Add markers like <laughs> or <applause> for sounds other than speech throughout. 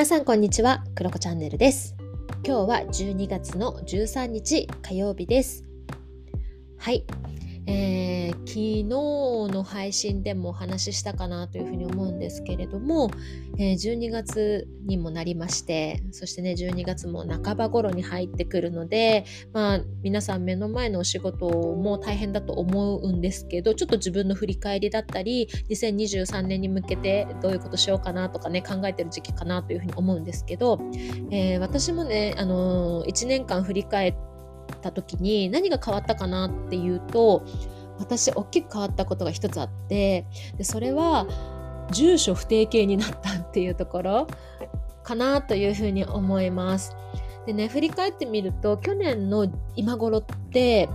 皆さんこんにちは、クロコチャンネルです。今日は12月の13日火曜日です。はい、えー昨日の配信でもお話ししたかなというふうに思うんですけれども、えー12月にもなりまして、そしてね、12月も半ば頃に入ってくるので、まあ皆さん目の前のお仕事も大変だと思うんですけど、ちょっと自分の振り返りだったり、2023年に向けてどういうことしようかなとかね、考えてる時期かなというふうに思うんですけど、えー私もね、あのー、1年間振り返った時に何が変わったかなっていうと、私大きく変わったことが一つあってでそれは住所不定形になったっていうところかなというふうに思います。でね振り返ってみると去年の今頃って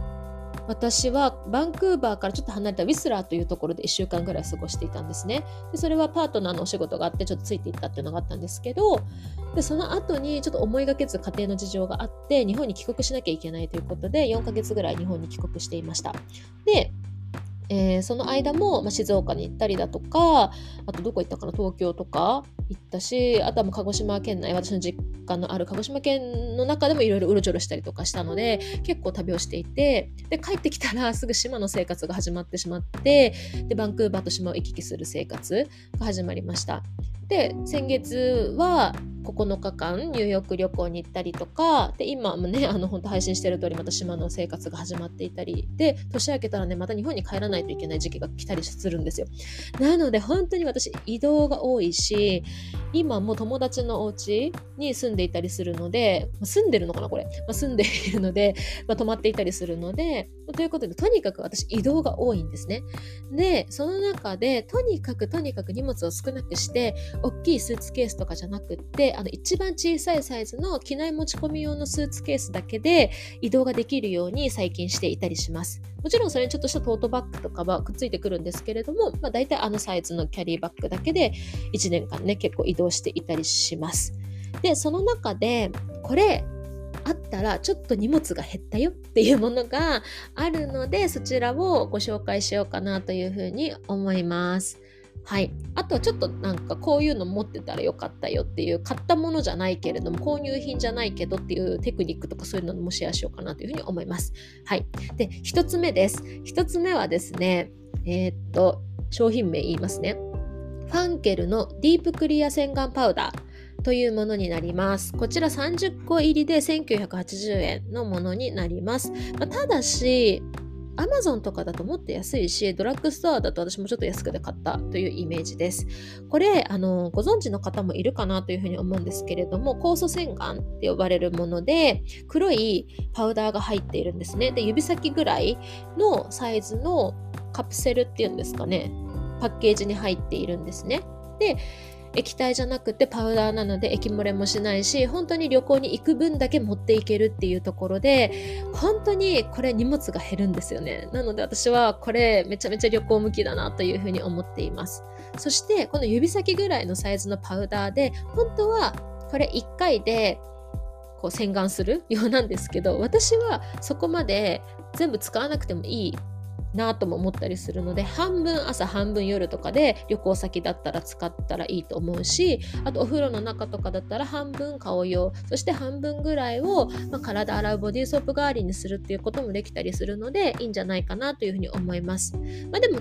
私はバンクーバーからちょっと離れたウィスラーというところで1週間ぐらい過ごしていたんですね。でそれはパートナーのお仕事があってちょっとついていったっていうのがあったんですけどでその後にちょっと思いがけず家庭の事情があって日本に帰国しなきゃいけないということで4ヶ月ぐらい日本に帰国していました。でえーその間も、まあ、静岡に行ったりだとかあとどこ行ったかな東京とか行ったしあとはもう鹿児島県内私の実家のある鹿児島県の中でもいろいろうろちょろしたりとかしたので結構旅をしていてで帰ってきたら <laughs> すぐ島の生活が始まってしまってでバンクーバーと島を行き来する生活が始まりました。で先月は9日間ニューヨーク旅行に行ったりとかで今もね <laughs> あの本当配信してる通りまた島の生活が始まっていたりで年明けたらねまた日本に帰らないといけない時期が来たりするんですよ。なので本当に私移動が多いし今も友達のお家に住んでいたりするので住んでるのかなこれ、まあ、住んでいるので、まあ、泊まっていたりするのでということでとにかく私移動が多いんですね。でその中でとにかくとにかく荷物を少なくして大きいスーツケースとかじゃなくってあの一番小さいサイズの機内持ち込み用のスーツケースだけで移動ができるように最近していたりします。もちろんそれにちょっとしたトートバッグとかはくっついてくるんですけれども、まあ、大体あのサイズのキャリーバッグだけで1年間ね結構移動していたりします。でその中でこれあったらちょっと荷物が減ったよっていうものがあるので <laughs> そちらをご紹介しようかなというふうに思います。はい、あとはちょっとなんかこういうの持ってたらよかったよっていう買ったものじゃないけれども購入品じゃないけどっていうテクニックとかそういうのもシェアしようかなというふうに思います。はい、で1つ目です。1つ目はですねえーっと商品名言いますね。ファンケルのディープクリア洗顔パウダーというものになります。こちら30個入りで1980円のものになります。まあただし、アマゾンとかだともっと安いし、ドラッグストアだと私もちょっと安くで買ったというイメージです。これ、あの、ご存知の方もいるかなというふうに思うんですけれども、酵素洗顔って呼ばれるもので、黒いパウダーが入っているんですね。で、指先ぐらいのサイズのカプセルっていうんですかね、パッケージに入っているんですね。で、液体じゃなくてパウダーなので液漏れもしないし本当に旅行に行く分だけ持っていけるっていうところで本当にこれ荷物が減るんですよね。なので私はこれめちゃめちゃ旅行向きだなというふうに思っています。そしてこの指先ぐらいのサイズのパウダーで本当はこれ1回でこう洗顔するようなんですけど私はそこまで全部使わなくてもいいなとも思ったりするので半分朝半分夜とかで旅行先だったら使ったらいいと思うしあとお風呂の中とかだったら半分顔用そして半分ぐらいを、まあ、体洗うボディーソープ代わりにするっていうこともできたりするのでいいんじゃないかなというふうに思います。まあ、でも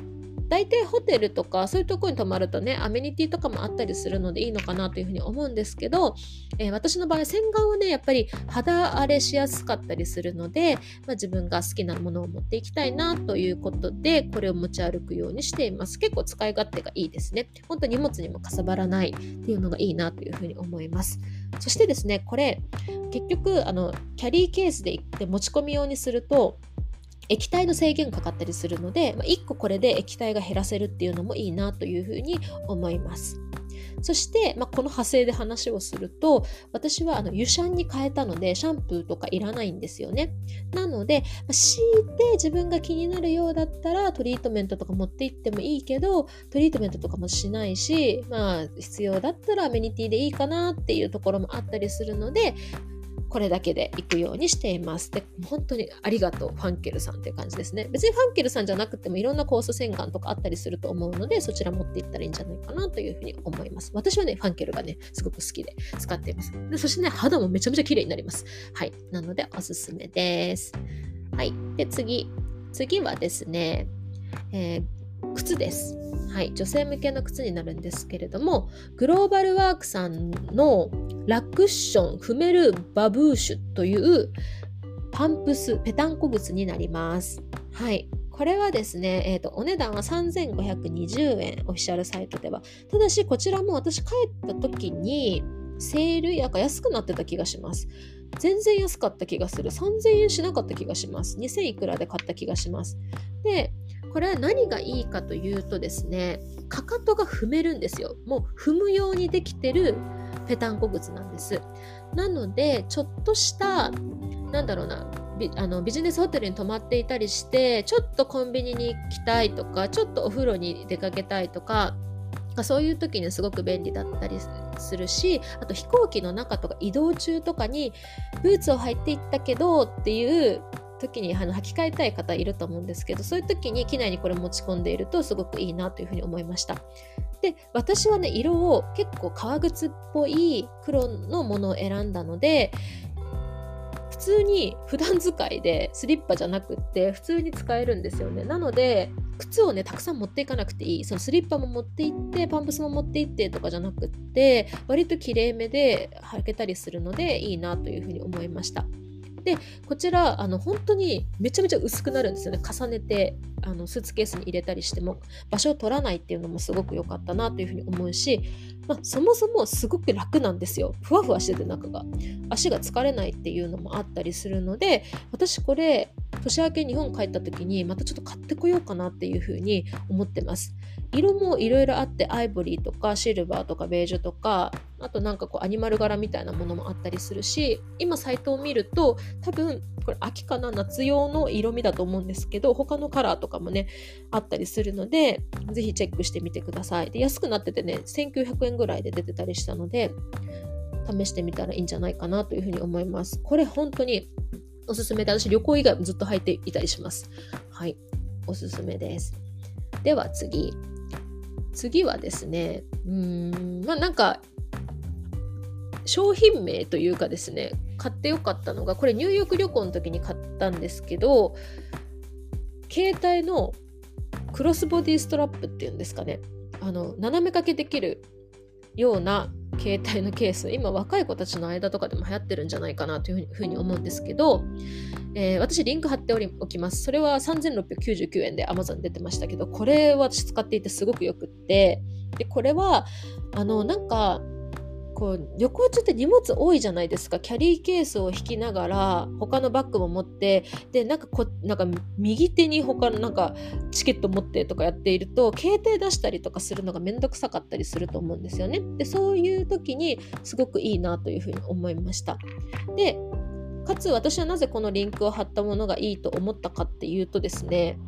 大体ホテルとかそういうとこに泊まるとねアメニティとかもあったりするのでいいのかなというふうに思うんですけど、えー私の場合洗顔はねやっぱり肌荒れしやすかったりするので、まあ、自分が好きなものを持っていきたいなということでこれを持ち歩くようにしています。結構使い勝手がいいですね。本当荷物にもかさばらないっていうのがいいなというふうに思います。そしてですねこれ結局あのキャリーケースで行って持ち込み用にすると液体の制限かかったりするので、まあ、1個これで液体が減らせるっていうのもいいなというふうに思います。そして、まあ、この派生で話をすると私はあの油シャンに変えたのでシャンプーとかいらないんですよね。なので、まあ強いて自分が気になるようだったらトリートメントとか持って行ってもいいけどトリートメントとかもしないし、まあ、必要だったらアメニティでいいかなっていうところもあったりするのでこれだけで行くようにしています。で、本当にありがとう、ファンケルさんっていう感じですね。別にファンケルさんじゃなくてもいろんなコース洗顔とかあったりすると思うので、そちら持っていったらいいんじゃないかなというふうに思います。私はね、ファンケルがね、すごく好きで使っています。でそしてね、肌もめちゃめちゃ綺麗になります。はい。なので、おすすめです。はい。で、次。次はですね、えー、靴です。はい、女性向けの靴になるんですけれどもグローバルワークさんのラクッションフメルバブーシュというパンプスペタンコ靴になります。はい、これはですね、えーと、お値段は3520円オフィシャルサイトでは。ただしこちらも私帰った時にセールやか安くなってた気がします。全然安かった気がする。3000円しなかった気がします。2000いくらで買った気がします。でこれは何がいいかというとですねかかとが踏めるんですよ。もう踏むようにできてるぺたんこ靴なんです。なのでちょっとしたなんだろうなビあのビジネスホテルに泊まっていたりしてちょっとコンビニに行きたいとかちょっとお風呂に出かけたいとかそういう時にすごく便利だったりするしあと飛行機の中とか移動中とかにブーツを履いていったけどっていう時にあの履き替えたい方いると思うんですけどそういう時に機内にこれ持ち込んでいるとすごくいいなというふうに思いました。で私はね色を結構革靴っぽい黒のものを選んだので普通に普段使いでスリッパじゃなくって普通に使えるんですよね。なので靴をねたくさん持っていかなくていい。そのスリッパも持って行ってパンプスも持って行ってとかじゃなくって割ときれいめで履けたりするのでいいなというふうに思いました。でこちらあの本当にめちゃめちゃ薄くなるんですよね。重ねてあのスーツケースに入れたりしても場所を取らないっていうのもすごく良かったなというふうに思うし、まあ、そもそもすごく楽なんですよ。ふわふわしてて中が。足が疲れないっていうのもあったりするので私これ年明け日本帰った時にまたちょっと買ってこようかなっていうふうに思ってます。色もいろいろあってアイボリーとかシルバーとかベージュとかあとなんかこうアニマル柄みたいなものもあったりするし今サイトを見ると多分これ秋かな夏用の色味だと思うんですけど他のカラーとかもねあったりするのでぜひチェックしてみてください。で安くなっててね1900円ぐらいで出てたりしたので試してみたらいいんじゃないかなというふうに思います。これ本当におすすめで私旅行以外もずっと履いていたりします。はい。おすすめです。では次。次はですね、うーん、まあなんか、商品名というかですね、買ってよかったのが、これ入浴旅行の時に買ったんですけど、携帯のクロスボディストラップっていうんですかね、あの、斜め掛けできるような携帯のケース今若い子たちの間とかでも流行ってるんじゃないかなというふうに思うんですけど、えー、私リンク貼っておりおきます。それは3699円で Amazon 出てましたけどこれは私使っていてすごくよくってでこれはあのなんかこう旅行中って荷物多いじゃないですか。キャリーケースを引きながら他のバッグも持ってでなんかこなんか右手に他のなんかチケット持ってとかやっていると携帯出したりとかするのがめんどくさかったりすると思うんですよね。でそういう時にすごくいいなというふうに思いました。でかつ私はなぜこのリンクを貼ったものがいいと思ったかっていうとですね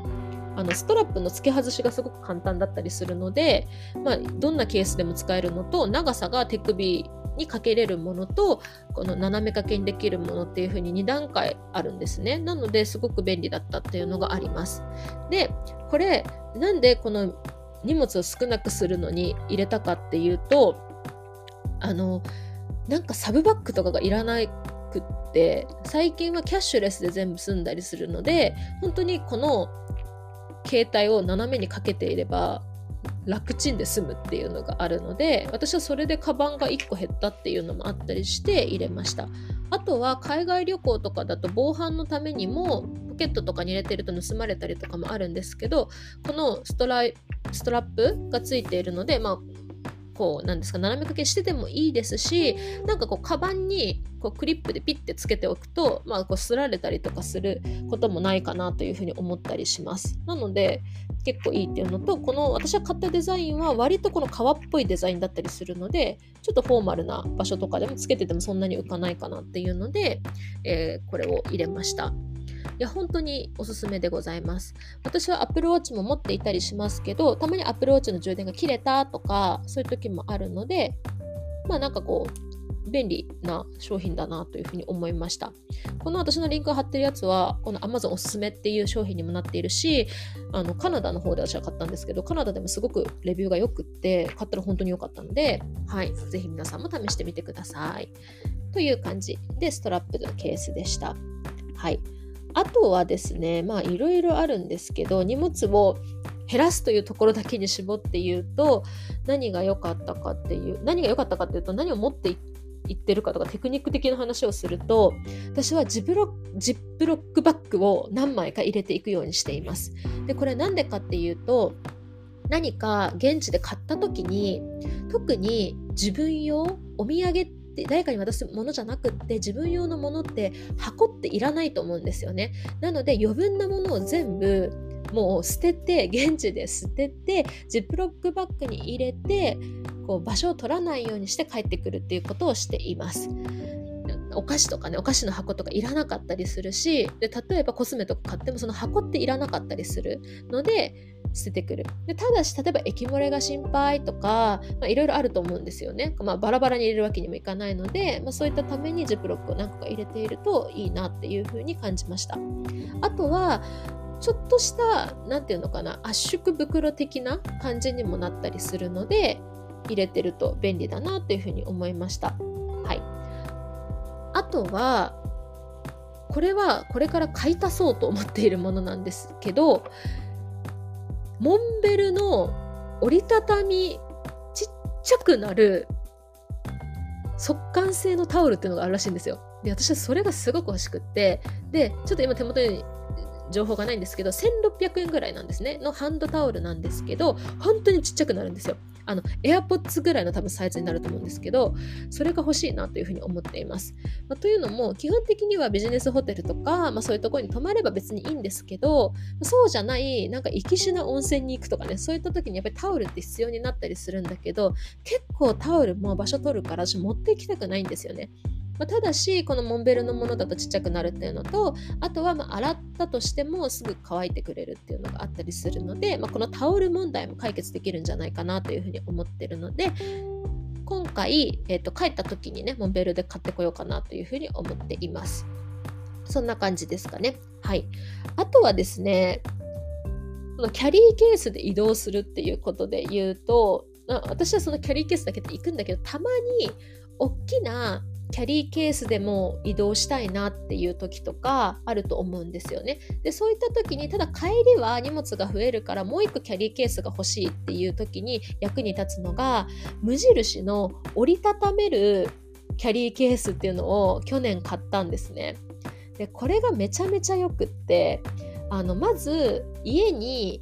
あのストラップの付け外しがすごく簡単だったりするので、まあ、どんなケースでも使えるのと長さが手首にかけれるものとこの斜め掛けにできるものっていう風に2段階あるんですね。なのですごく便利だったっていうのがあります。でこれなんでこの荷物を少なくするのに入れたかっていうとあのなんかサブバッグとかがいらないくって最近はキャッシュレスで全部済んだりするので本当にこの携帯を斜めにかけていれば楽ちんで済むっていうのがあるので私はそれでカバンが1個減ったっていうのもあったりして入れました。あとは海外旅行とかだと防犯のためにもポケットとかに入れてると盗まれたりとかもあるんですけどこのストライストラップがついているので、まあ、こうなんですか斜め掛けしててもいいですしなんかこうカバンにこうクリップでピッてつけておくと、まあ、こうすられたりとかすることもないかなというふうに思ったりします。なので結構いいっていうのとこの私が買ったデザインは割とこの革っぽいデザインだったりするのでちょっとフォーマルな場所とかでもつけててもそんなに浮かないかなっていうので、えー、これを入れました。いや、本当におすすめでございます。私は Apple Watch も持っていたりしますけど、たまに Apple Watch の充電が切れたとか、そういう時もあるので、まあなんかこう、便利な商品だなというふうに思いました。この私のリンクを貼ってるやつは、この Amazon おすすめっていう商品にもなっているし、あのカナダの方で私は買ったんですけど、カナダでもすごくレビューが良くって、買ったら本当に良かったので、はい、ぜひ皆さんも試してみてください。という感じで、ストラップのケースでした。はい。あとはですね、まあいろいろあるんですけど、荷物を減らすというところだけに絞って言うと何が良かったかっていう何が良かったかっていうと何を持っていってるかとかテクニック的な話をすると私はジップロジップロックバッグを何枚か入れていくようにしています。でこれなんでかっていうと何か現地で買った時に特に自分用お土産って誰かに渡すものじゃなくって自分用のものって箱っていらないと思うんですよね。なので余分なものを全部もう捨てて現地で捨ててジップロックバッグに入れてこう場所を取らないようにして帰ってくるっていうことをしています。お菓子とかねお菓子の箱とかいらなかったりするしで例えばコスメとか買ってもその箱っていらなかったりするので捨ててくる。でただし例えば液漏れが心配とかいろいろあると思うんですよね、まあ、バラバラに入れるわけにもいかないので、まあ、そういったためにジップロックを何個か入れているといいなっていうふうに感じました。あとはちょっとした何て言うのかな圧縮袋的な感じにもなったりするので入れてると便利だなというふうに思いました。はい、あとはこれはこれから買い足そうと思っているものなんですけどモンベルの折りたたみちっちゃくなる速乾性のタオルっていうのがあるらしいんですよ。で私はそれがすごく欲しくって。でちょっと今手元に情報がないんですけど1600円ぐらいなんですね。のハンドタオルなんですけど本当にちっちゃくなるんですよ。あの AirPods ぐらいの多分サイズになると思うんですけどそれが欲しいなというふうに思っています、まあ、というのも基本的にはビジネスホテルとか、まあ、そういうところに泊まれば別にいいんですけどそうじゃないなんか行きしな温泉に行くとかねそういった時にやっぱりタオルって必要になったりするんだけど結構タオルも場所取るから私持って行きたくないんですよね。まあ、ただしこのモンベルのものだとちっちゃくなるっていうのとあとはま洗ったとしてもすぐ乾いてくれるっていうのがあったりするので、まあ、このタオル問題も解決できるんじゃないかなというふうに思ってるので今回、えーと、帰った時にねモンベルで買ってこようかなというふうに思っています。そんな感じですかね。はい。あとはですねこのキャリーケースで移動するっていうことで言うと私はそのキャリーケースだけで行くんだけどたまに大きなキャリーケースでも移動したいなっていう時とかあると思うんですよね。でそういった時にただ帰りは荷物が増えるからもう一個キャリーケースが欲しいっていう時に役に立つのが無印の折りたためるキャリーケースっていうのを去年買ったんですね。でこれがめちゃめちゃよくってあのまず家に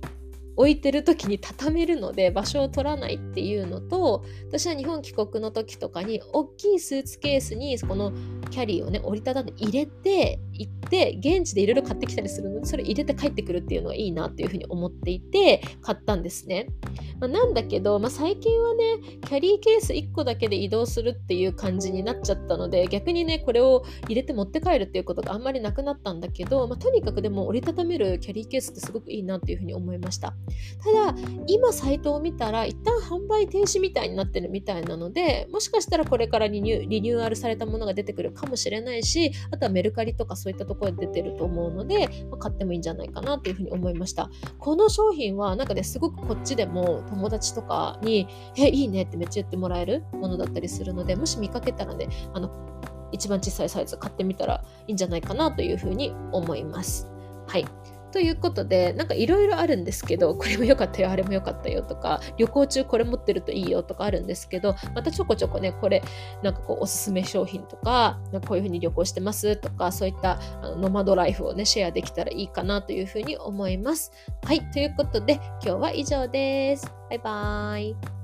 置いてる時に畳めるので場所を取らないっていうのと私は日本帰国の時とかに大きいスーツケースにこのキャリーをね折りたたんで入れて行って現地でいろいろ買ってきたりするのでそれ入れて帰ってくるっていうのがいいなっていうふうに思っていて買ったんですね、まあ、なんだけど、まあ、最近はねキャリーケース1個だけで移動するっていう感じになっちゃったので逆にねこれを入れて持って帰るっていうことがあんまりなくなったんだけど、まあ、とにかくでも折りたためるキャリーケースってすごくいいなっていうふうに思いました。ただ今サイトを見たら一旦販売停止みたいになってるみたいなのでもしかしたらこれからリニュリニューアルされたものが出てくるかもしれないしあとはメルカリとかそういったところで出てると思うので、まあ、買ってもいいんじゃないかなというふうに思いましたこの商品はなんかねすごくこっちでも友達とかに「えいいね」ってめっちゃ言ってもらえるものだったりするのでもし見かけたらねあの一番小さいサイズ買ってみたらいいんじゃないかなというふうに思います。はい。ということでなんかいろいろあるんですけどこれも良かったよあれも良かったよとか旅行中これ持ってるといいよとかあるんですけどまたちょこちょこねこれなんかこうおすすめ商品とかこういうふうに旅行してますとかそういったあのノマドライフをねシェアできたらいいかなというふうに思います。はいということで今日は以上です。バイバーイ。